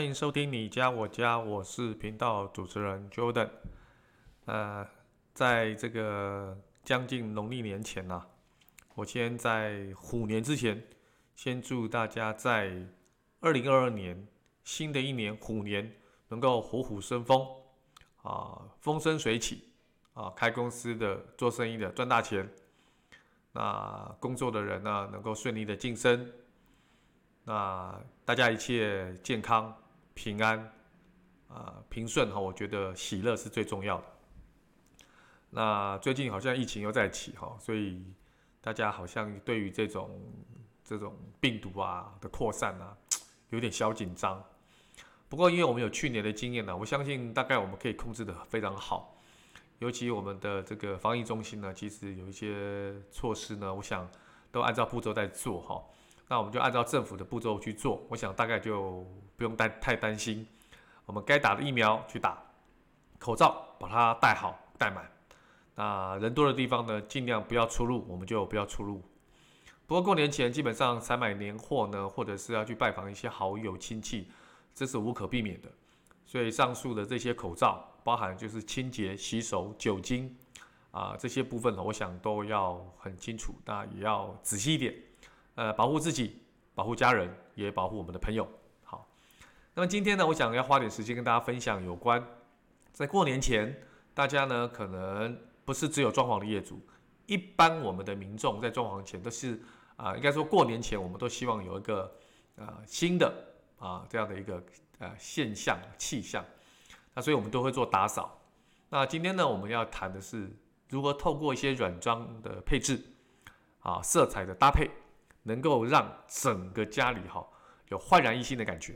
欢迎收听你家我家，我是频道主持人 Jordan。呃，在这个将近农历年前呐、啊，我先在虎年之前，先祝大家在二零二二年新的一年虎年能够虎虎生风啊，风生水起啊，开公司的、做生意的赚大钱，那工作的人呢能够顺利的晋升。那大家一切健康、平安，啊、平顺哈，我觉得喜乐是最重要的。那最近好像疫情又在起哈，所以大家好像对于这种这种病毒啊的扩散啊，有点小紧张。不过因为我们有去年的经验呢，我相信大概我们可以控制得非常好。尤其我们的这个防疫中心呢，其实有一些措施呢，我想都按照步骤在做哈。那我们就按照政府的步骤去做，我想大概就不用担太担心。我们该打的疫苗去打，口罩把它戴好戴满。那人多的地方呢，尽量不要出入，我们就不要出入。不过过年前基本上采买年货呢，或者是要去拜访一些好友亲戚，这是无可避免的。所以上述的这些口罩，包含就是清洁、洗手、酒精啊这些部分呢，我想都要很清楚，那也要仔细一点。呃，保护自己，保护家人，也保护我们的朋友。那么今天呢，我想要花点时间跟大家分享有关，在过年前，大家呢可能不是只有装潢的业主，一般我们的民众在装潢前都是啊、应该说过年前，我们都希望有一个呃新的啊这样的一个呃现象气象，那所以我们都会做打扫。那今天呢，我们要谈的是如何透过一些软装的配置啊，色彩的搭配。能够让整个家里哈有焕然一新的感觉。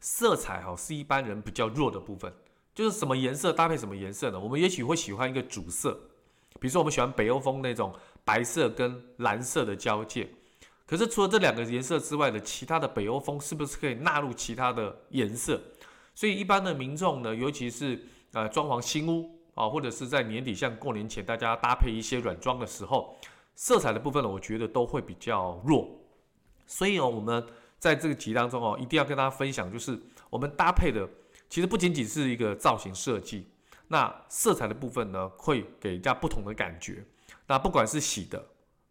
色彩哈是一般人比较弱的部分，就是什么颜色搭配什么颜色呢？我们也许会喜欢一个主色，比如说我们喜欢北欧风那种白色跟蓝色的交界。可是除了这两个颜色之外的其他的北欧风是不是可以纳入其他的颜色？所以一般的民众呢，尤其是呃装潢新屋啊，或者是在年底像过年前大家搭配一些软装的时候。色彩的部分呢，我觉得都会比较弱，所以哦，我们在这个集当中哦，一定要跟大家分享，就是我们搭配的其实不仅仅是一个造型设计，那色彩的部分呢，会给人家不同的感觉。那不管是喜的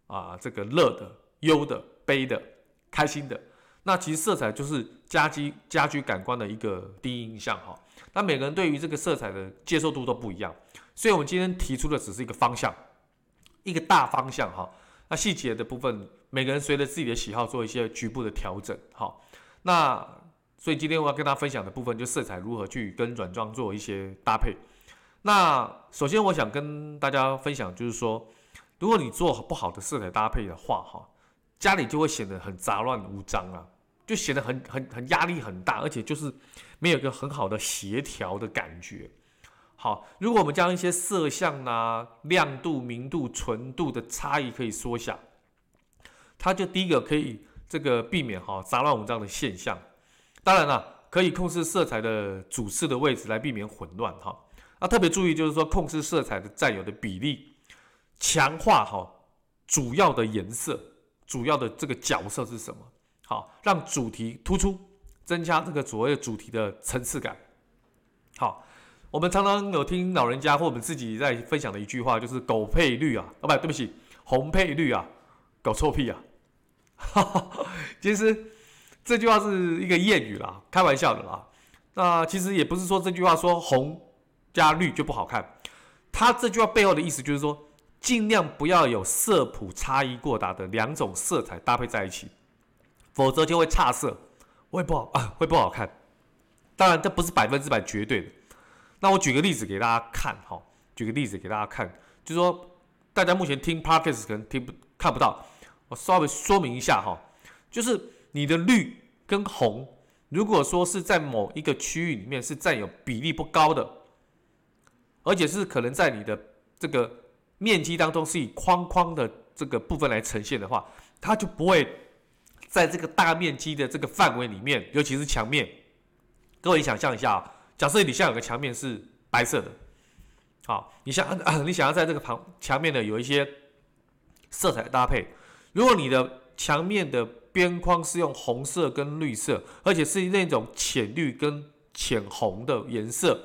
啊，这个乐的、忧的、悲的、开心的，那其实色彩就是家居家居感官的一个第一印象哈。那每个人对于这个色彩的接受度都不一样，所以我们今天提出的只是一个方向。一个大方向哈，那细节的部分，每个人随着自己的喜好做一些局部的调整哈。那所以今天我要跟大家分享的部分，就色彩如何去跟软装做一些搭配。那首先我想跟大家分享，就是说，如果你做不好的色彩搭配的话哈，家里就会显得很杂乱无章啊，就显得很很很压力很大，而且就是没有一个很好的协调的感觉。好，如果我们将一些色相啊、亮度、明度、纯度的差异可以缩小，它就第一个可以这个避免哈杂乱无章的现象。当然了，可以控制色彩的主次的位置来避免混乱哈。啊，特别注意就是说控制色彩的占有的比例，强化哈主要的颜色，主要的这个角色是什么？好，让主题突出，增加这个所谓主题的层次感。好。我们常常有听老人家或我们自己在分享的一句话，就是“狗配绿啊，哦不，对不起，红配绿啊，狗臭屁啊。”哈哈，其实这句话是一个谚语啦，开玩笑的啦。那其实也不是说这句话说红加绿就不好看，它这句话背后的意思就是说，尽量不要有色谱差异过大的两种色彩搭配在一起，否则就会差色，会不好啊，会不好看。当然，这不是百分之百绝对的。那我举个例子给大家看哈，举个例子给大家看，就是说大家目前听 Podcast 可能听不看不到，我稍微说明一下哈，就是你的绿跟红如果说是在某一个区域里面是占有比例不高的，而且是可能在你的这个面积当中是以框框的这个部分来呈现的话，它就不会在这个大面积的这个范围里面，尤其是墙面。各位想象一下啊，假设你现在有个墙面是白色的，好，你想啊，你想要在这个旁墙面呢有一些色彩搭配，如果你的墙面的边框是用红色跟绿色，而且是那种浅绿跟浅红的颜色，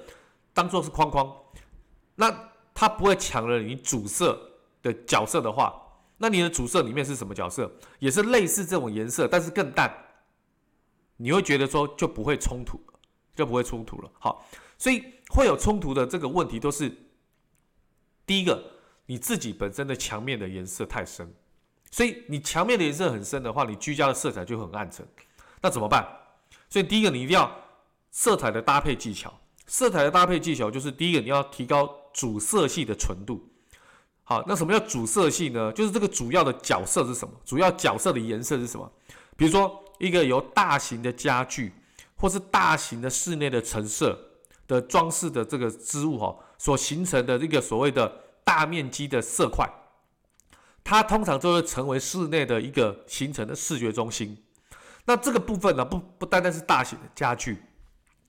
当做是框框，那它不会抢了你主色的角色的话，那你的主色里面是什么角色？也是类似这种颜色，但是更淡，你会觉得说就不会冲突，就不会冲突了。好，所以会有冲突的这个问题都是第一个，你自己本身的墙面的颜色太深。所以你墙面的颜色很深的话，你居家的色彩就很暗沉，那怎么办？所以第一个你一定要色彩的搭配技巧。色彩的搭配技巧就是第一个你要提高主色系的纯度。好，那什么叫主色系呢？就是这个主要的角色是什么？主要角色的颜色是什么？比如说一个由大型的家具或是大型的室内的陈设的装饰的这个织物哈，所形成的这个所谓的大面积的色块。它通常就会成为室内的一个形成的视觉中心。那这个部分呢，不不单单是大型的家具，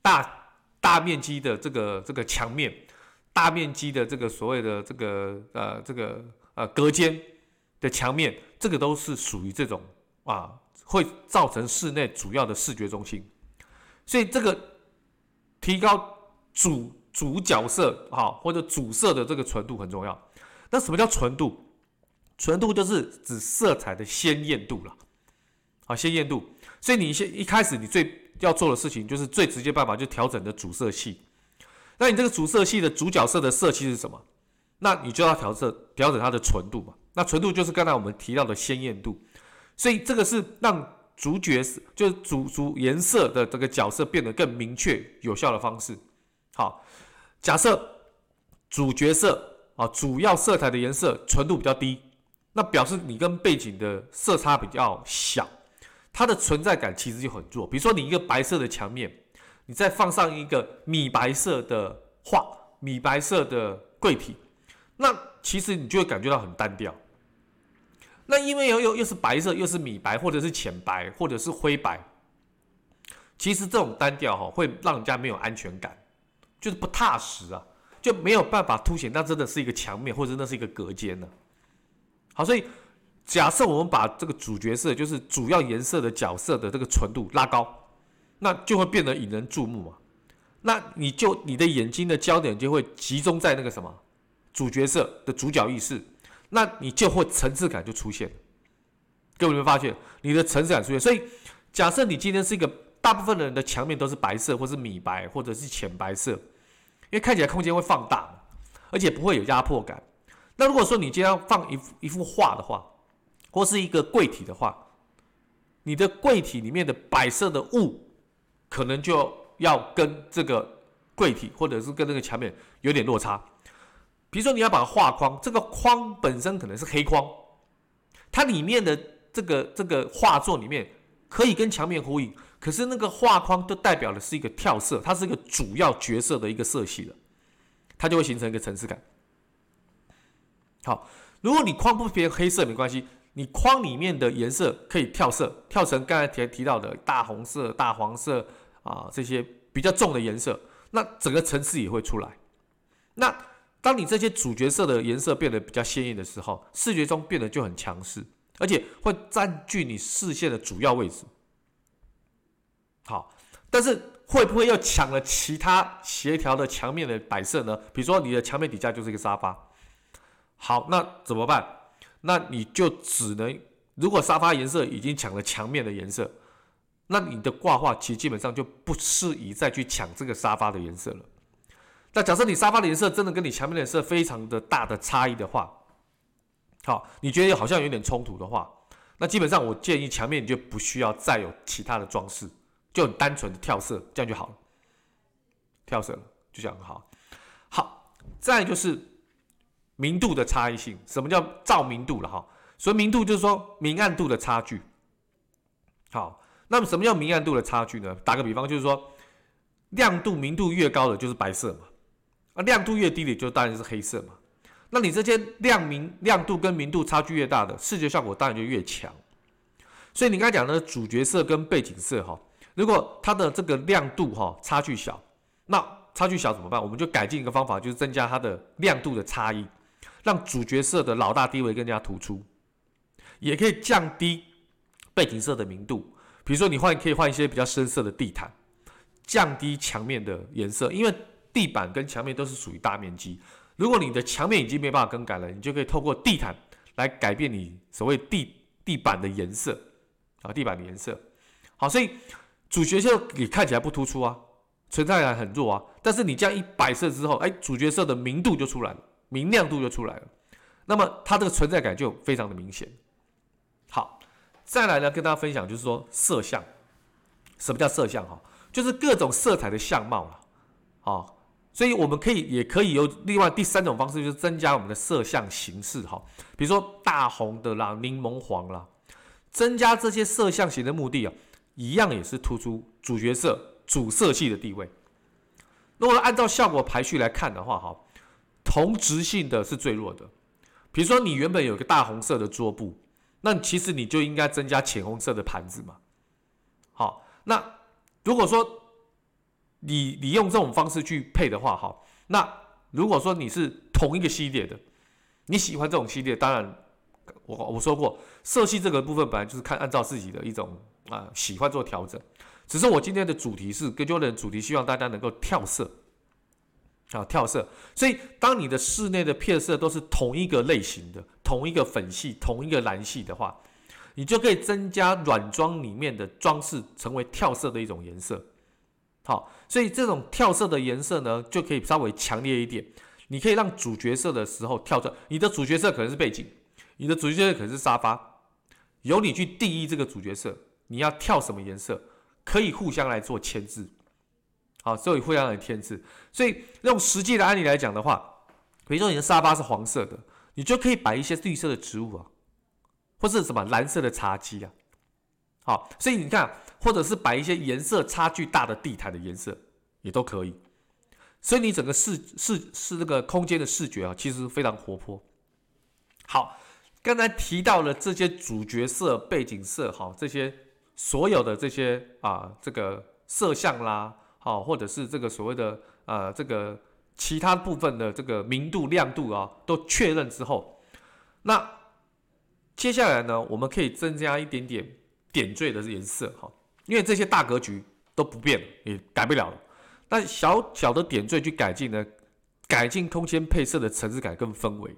大大面积的这个这个墙面，大面积的这个所谓的这个呃这个呃隔间的墙面，这个都是属于这种啊，会造成室内主要的视觉中心。所以这个提高主主角色哈或者主色的这个纯度很重要。那什么叫纯度？纯度就是指色彩的鲜艳度了，啊，鲜艳度。所以你先一开始你最要做的事情，就是最直接办法，就调整的主色系。那你这个主色系的主角色的色系是什么？那你就要调色，调整它的纯度嘛。那纯度就是刚才我们提到的鲜艳度。所以这个是让主角就是主主颜色的这个角色变得更明确有效的方式。好，假设主角色啊，主要色彩的颜色纯度比较低。那表示你跟背景的色差比较小，它的存在感其实就很弱。比如说你一个白色的墙面，你再放上一个米白色的画、米白色的柜体，那其实你就会感觉到很单调。那因为又又又是白色，又是米白，或者是浅白，或者是灰白，其实这种单调哈会让人家没有安全感，就是不踏实啊，就没有办法凸显那真的是一个墙面，或者那是一个隔间呢。好，所以假设我们把这个主角色，就是主要颜色的角色的这个纯度拉高，那就会变得引人注目嘛。那你就你的眼睛的焦点就会集中在那个什么主角色的主角意识，那你就会层次感就出现。各位有没有发现你的层次感出现？所以假设你今天是一个大部分的人的墙面都是白色，或是米白，或者是浅白色，因为看起来空间会放大，而且不会有压迫感。那如果说你今天要放一幅一幅画的话，或是一个柜体的话，你的柜体里面的摆设的物，可能就要跟这个柜体或者是跟那个墙面有点落差。比如说你要把画框，这个框本身可能是黑框，它里面的这个这个画作里面可以跟墙面呼应，可是那个画框都代表的是一个跳色，它是一个主要角色的一个色系了，它就会形成一个层次感。好，如果你框不偏黑色没关系，你框里面的颜色可以跳色，跳成刚才提提到的大红色、大黄色啊这些比较重的颜色，那整个层次也会出来。那当你这些主角色的颜色变得比较鲜艳的时候，视觉中变得就很强势，而且会占据你视线的主要位置。好，但是会不会又抢了其他协调的墙面的摆设呢？比如说你的墙面底下就是一个沙发。好，那怎么办？那你就只能，如果沙发颜色已经抢了墙面的颜色，那你的挂画其实基本上就不适宜再去抢这个沙发的颜色了。那假设你沙发的颜色真的跟你墙面的颜色非常的大的差异的话，好，你觉得好像有点冲突的话，那基本上我建议墙面你就不需要再有其他的装饰，就很单纯的跳色，这样就好了。跳色了，就这样好。好，再就是。明度的差异性，什么叫照明度了哈？所以明度就是说明暗度的差距。好，那么什么叫明暗度的差距呢？打个比方，就是说亮度、明度越高的就是白色嘛，啊，亮度越低的就当然是黑色嘛。那你这些亮明亮度跟明度差距越大的，视觉效果当然就越强。所以你刚才讲的主角色跟背景色哈，如果它的这个亮度哈差距小，那差距小怎么办？我们就改进一个方法，就是增加它的亮度的差异，让主角色的老大地位更加突出，也可以降低背景色的明度。比如说你换可以换一些比较深色的地毯，降低墙面的颜色，因为地板跟墙面都是属于大面积。如果你的墙面已经没办法更改了，你就可以透过地毯来改变你所谓地地板的颜色啊，地板的颜色。好，所以主角色也看起来不突出啊。存在感很弱啊，但是你这样一摆设之后，哎，主角色的明度就出来了，明亮度就出来了，那么它这个存在感就非常的明显。好，再来呢，跟大家分享就是说色相，什么叫色相哈？就是各种色彩的相貌了，好，所以我们可以也可以有另外第三种方式，就是增加我们的色相形式哈，比如说大红的啦、柠檬黄啦，增加这些色相型的目的啊，一样也是突出主角色。主色系的地位，如果按照效果排序来看的话，哈，同质性的是最弱的。比如说，你原本有个大红色的桌布，那其实你就应该增加浅红色的盘子嘛。好，那如果说你你用这种方式去配的话，哈，那如果说你是同一个系列的，你喜欢这种系列，当然我我说过，色系这个部分本来就是看按照自己的一种啊喜欢做调整。只是我今天的主题是跟 Jordan 的主题，希望大家能够跳色，啊，跳色。所以，当你的室内的片色都是同一个类型的、同一个粉系、同一个蓝系的话，你就可以增加软装里面的装饰，成为跳色的一种颜色。好，所以这种跳色的颜色呢，就可以稍微强烈一点。你可以让主角色的时候跳色，你的主角色可能是背景，你的主角色可能是沙发，由你去定义这个主角色，你要跳什么颜色。可以互相来做牵制，好，所以互相来牵制。所以用实际的案例来讲的话，比如说你的沙发是黄色的，你就可以摆一些绿色的植物啊，或是什么蓝色的茶几啊，好，所以你看，或者是摆一些颜色差距大的地毯的颜色也都可以。所以你整个视视视这个空间的视觉啊，其实非常活泼。好，刚才提到了这些主角色、背景色，好，这些。所有的这些啊，这个色相啦，好，或者是这个所谓的呃，这个其他部分的这个明度、亮度啊，都确认之后，那接下来呢，我们可以增加一点点点缀的颜色哈，因为这些大格局都不变，也改不了了。那小小的点缀去改进呢，改进空间配色的层次感跟氛围，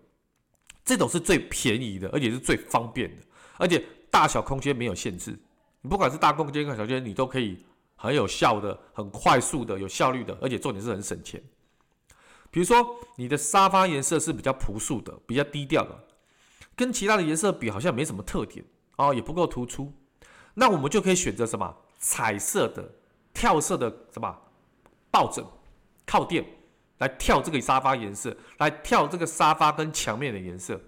这种是最便宜的，而且是最方便的，而且大小空间没有限制。你不管是大空间和小空间，你都可以很有效的、很快速的、有效率的，而且重点是很省钱。比如说，你的沙发颜色是比较朴素的、比较低调的，跟其他的颜色比，好像没什么特点哦，也不够突出。那我们就可以选择什么彩色的、跳色的什么抱枕、靠垫来跳这个沙发颜色，来跳这个沙发跟墙面的颜色。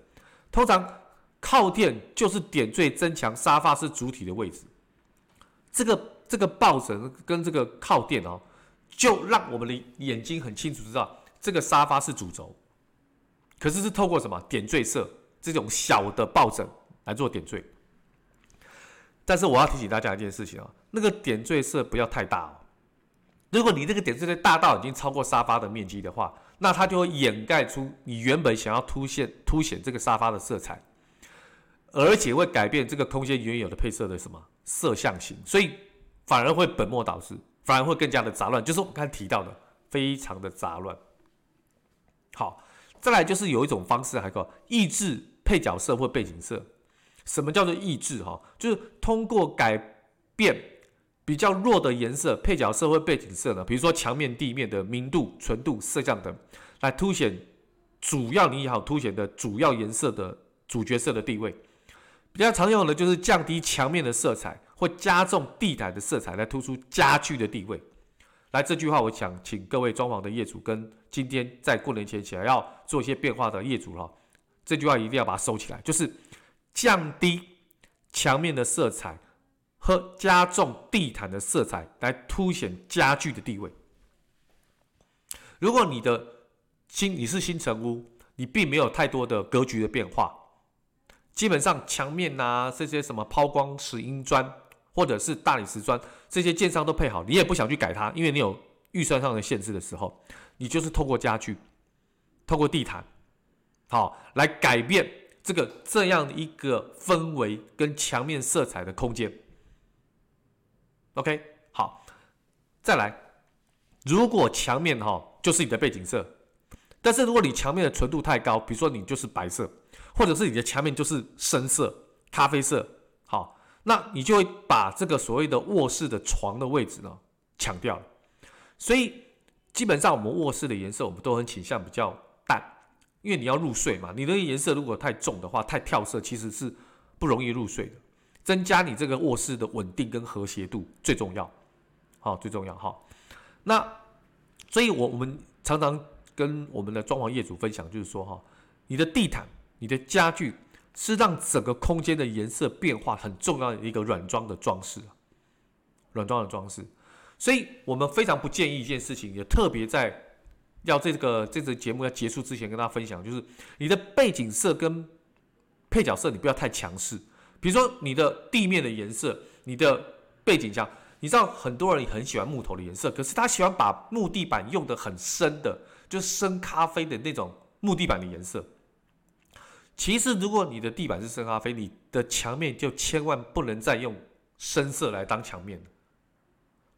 通常靠垫就是点缀增强沙发是主体的位置。这个这个抱枕跟这个靠垫哦，就让我们的眼睛很清楚知道这个沙发是主轴。可是是透过什么点缀色这种小的抱枕来做点缀。但是我要提醒大家一件事情哦，那个点缀色不要太大哦。如果你这个点缀色大到已经超过沙发的面积的话，那它就会掩盖出你原本想要凸显凸显这个沙发的色彩。而且会改变这个空间原有的配色的什么色相型，所以反而会本末倒置，反而会更加的杂乱。就是我们刚才提到的，非常的杂乱。好，再来就是有一种方式，还可抑制配角色或背景色。什么叫做抑制？哈，就是通过改变比较弱的颜色配角色或背景色呢，比如说墙面、地面的明度、纯度、色相等，来凸显主要你好凸显的主要颜色的主角色的地位。比较常用的就是降低墙面的色彩，或加重地毯的色彩，来突出家具的地位。来，这句话我想请各位装潢的业主跟今天在过年前起来要做一些变化的业主哈，这句话一定要把它收起来，就是降低墙面的色彩，和加重地毯的色彩，来凸显家具的地位。如果你的新你是新成屋，你并没有太多的格局的变化，基本上墙面呐、这些什么抛光石英砖或者是大理石砖，这些建商都配好，你也不想去改它，因为你有预算上的限制的时候，你就是透过家具，透过地毯，好来改变这个这样一个氛围跟墙面色彩的空间。OK，好，再来，如果墙面哈就是你的背景色，但是如果你墙面的纯度太高，比如说你就是白色，或者是你的墙面就是深色、咖啡色，好，那你就会把这个所谓的卧室的床的位置呢抢掉了。所以基本上我们卧室的颜色我们都很倾向比较淡，因为你要入睡嘛，你的颜色如果太重的话，太跳色其实是不容易入睡的。增加你这个卧室的稳定跟和谐度最重要，好，最重要哈。那所以，我我们常常跟我们的装潢业主分享，就是说哈，你的地毯、你的家具是让整个空间的颜色变化很重要的一个软装的装饰，软装的装饰。所以我们非常不建议一件事情，也特别在要这个这个节目要结束之前跟大家分享，就是你的背景色跟配角色，你不要太强势。比如说你的地面的颜色，你的背景墙，你知道很多人很喜欢木头的颜色，可是他喜欢把木地板用得很深的，就深咖啡的那种木地板的颜色。其实如果你的地板是深咖啡，你的墙面就千万不能再用深色来当墙面，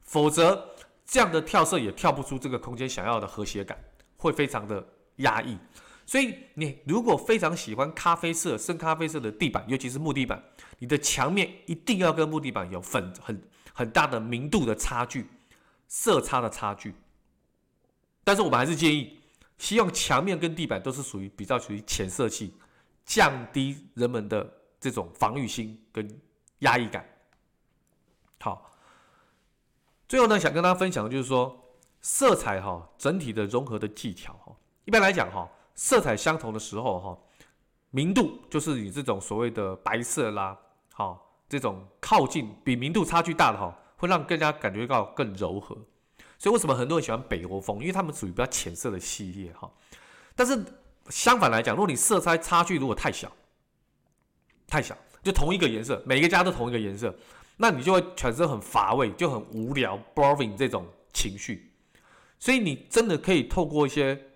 否则这样的跳色也跳不出这个空间想要的和谐感，会非常的压抑。所以你如果非常喜欢咖啡色、深咖啡色的地板，尤其是木地板，你的墙面一定要跟木地板有很很很大的明度的差距、色差的差距。但是我们还是建议，希望墙面跟地板都是属于比较属于浅色系，降低人们的这种防御心跟压抑感。好，最后呢，想跟大家分享的就是说，色彩哈整体的融合的技巧哈，一般来讲哈。色彩相同的时候，哈，明度就是你这种所谓的白色啦，哈，这种靠近比明度差距大的哈，会让更加感觉到更柔和。所以为什么很多人喜欢北欧风？因为他们属于比较浅色的系列哈。但是相反来讲，如果你色彩差距如果太小，太小，就同一个颜色，每个家都同一个颜色，那你就会产生很乏味，就很无聊，boring 这种情绪。所以你真的可以透过一些。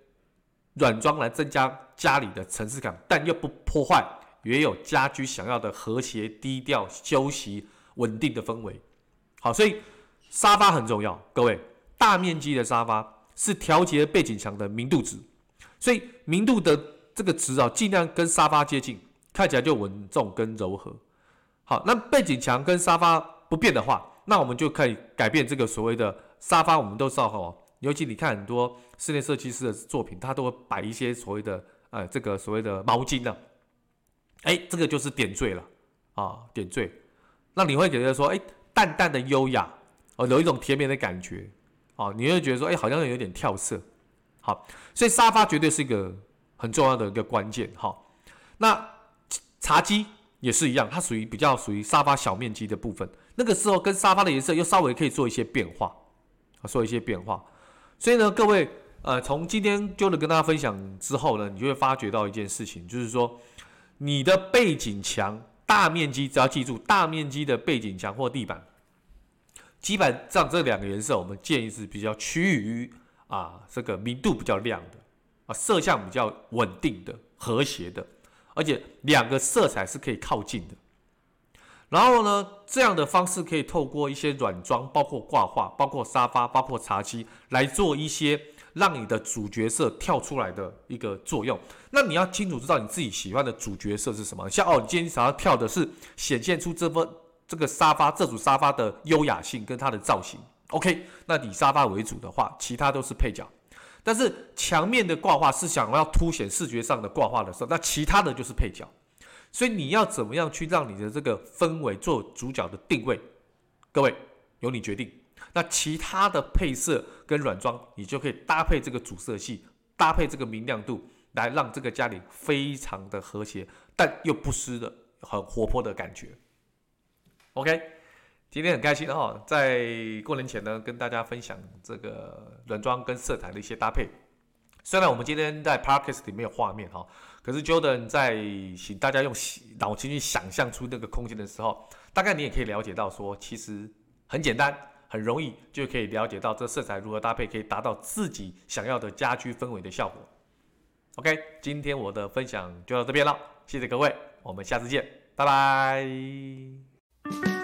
软装来增加家里的层次感，但又不破坏原有家居想要的和谐、低调、休息、稳定的氛围。好，所以沙发很重要，各位，大面积的沙发是调节背景墙的明度值，所以明度的这个值啊，尽量跟沙发接近，看起来就稳重跟柔和。好，那背景墙跟沙发不变的话，那我们就可以改变这个所谓的沙发，我们都知道哈。尤其你看很多室内设计师的作品，他都会摆一些所谓的呃这个所谓的毛巾呢、啊，哎，这个就是点缀了啊，点缀，那你会觉得说，哎，淡淡的优雅哦，有一种甜美的感觉哦，你会觉得说，哎，好像有点跳色，好，所以沙发绝对是一个很重要的一个关键哈。那茶几也是一样，它属于比较属于沙发小面积的部分，那个时候跟沙发的颜色又稍微可以做一些变化啊，做一些变化。所以呢，各位，呃，从今天 Jordan 跟大家分享之后呢，你就会发觉到一件事情，就是说，你的背景墙大面积，只要记住大面积的背景墙或地板，基本上这两个颜色，我们建议是比较趋于啊这个明度比较亮的，啊色相比较稳定的、和谐的，而且两个色彩是可以靠近的。然后呢，这样的方式可以透过一些软装，包括挂画、包括沙发、包括茶几，来做一些让你的主角色跳出来的一个作用。那你要清楚知道你自己喜欢的主角色是什么。像哦，你今天想要跳的是显现出这份这个沙发这组沙发的优雅性跟它的造型。OK，那以沙发为主的话，其他都是配角。但是墙面的挂画是想要凸显视觉上的挂画的时候，那其他的就是配角。所以你要怎么样去让你的这个氛围做主角的定位？各位由你决定。那其他的配色跟软装，你就可以搭配这个主色系，搭配这个明亮度，来让这个家里非常的和谐，但又不失的很活泼的感觉。OK，今天很开心哦，在过年前呢，跟大家分享这个软装跟色彩的一些搭配。虽然我们今天在 Podcast 里没有画面哈，可是 Jordan 在请大家用脑筋去想象出那个空间的时候，大概你也可以了解到说，其实很简单，很容易就可以了解到这色彩如何搭配，可以达到自己想要的家居氛围的效果。OK，今天我的分享就到这边了，谢谢各位，我们下次见，拜拜。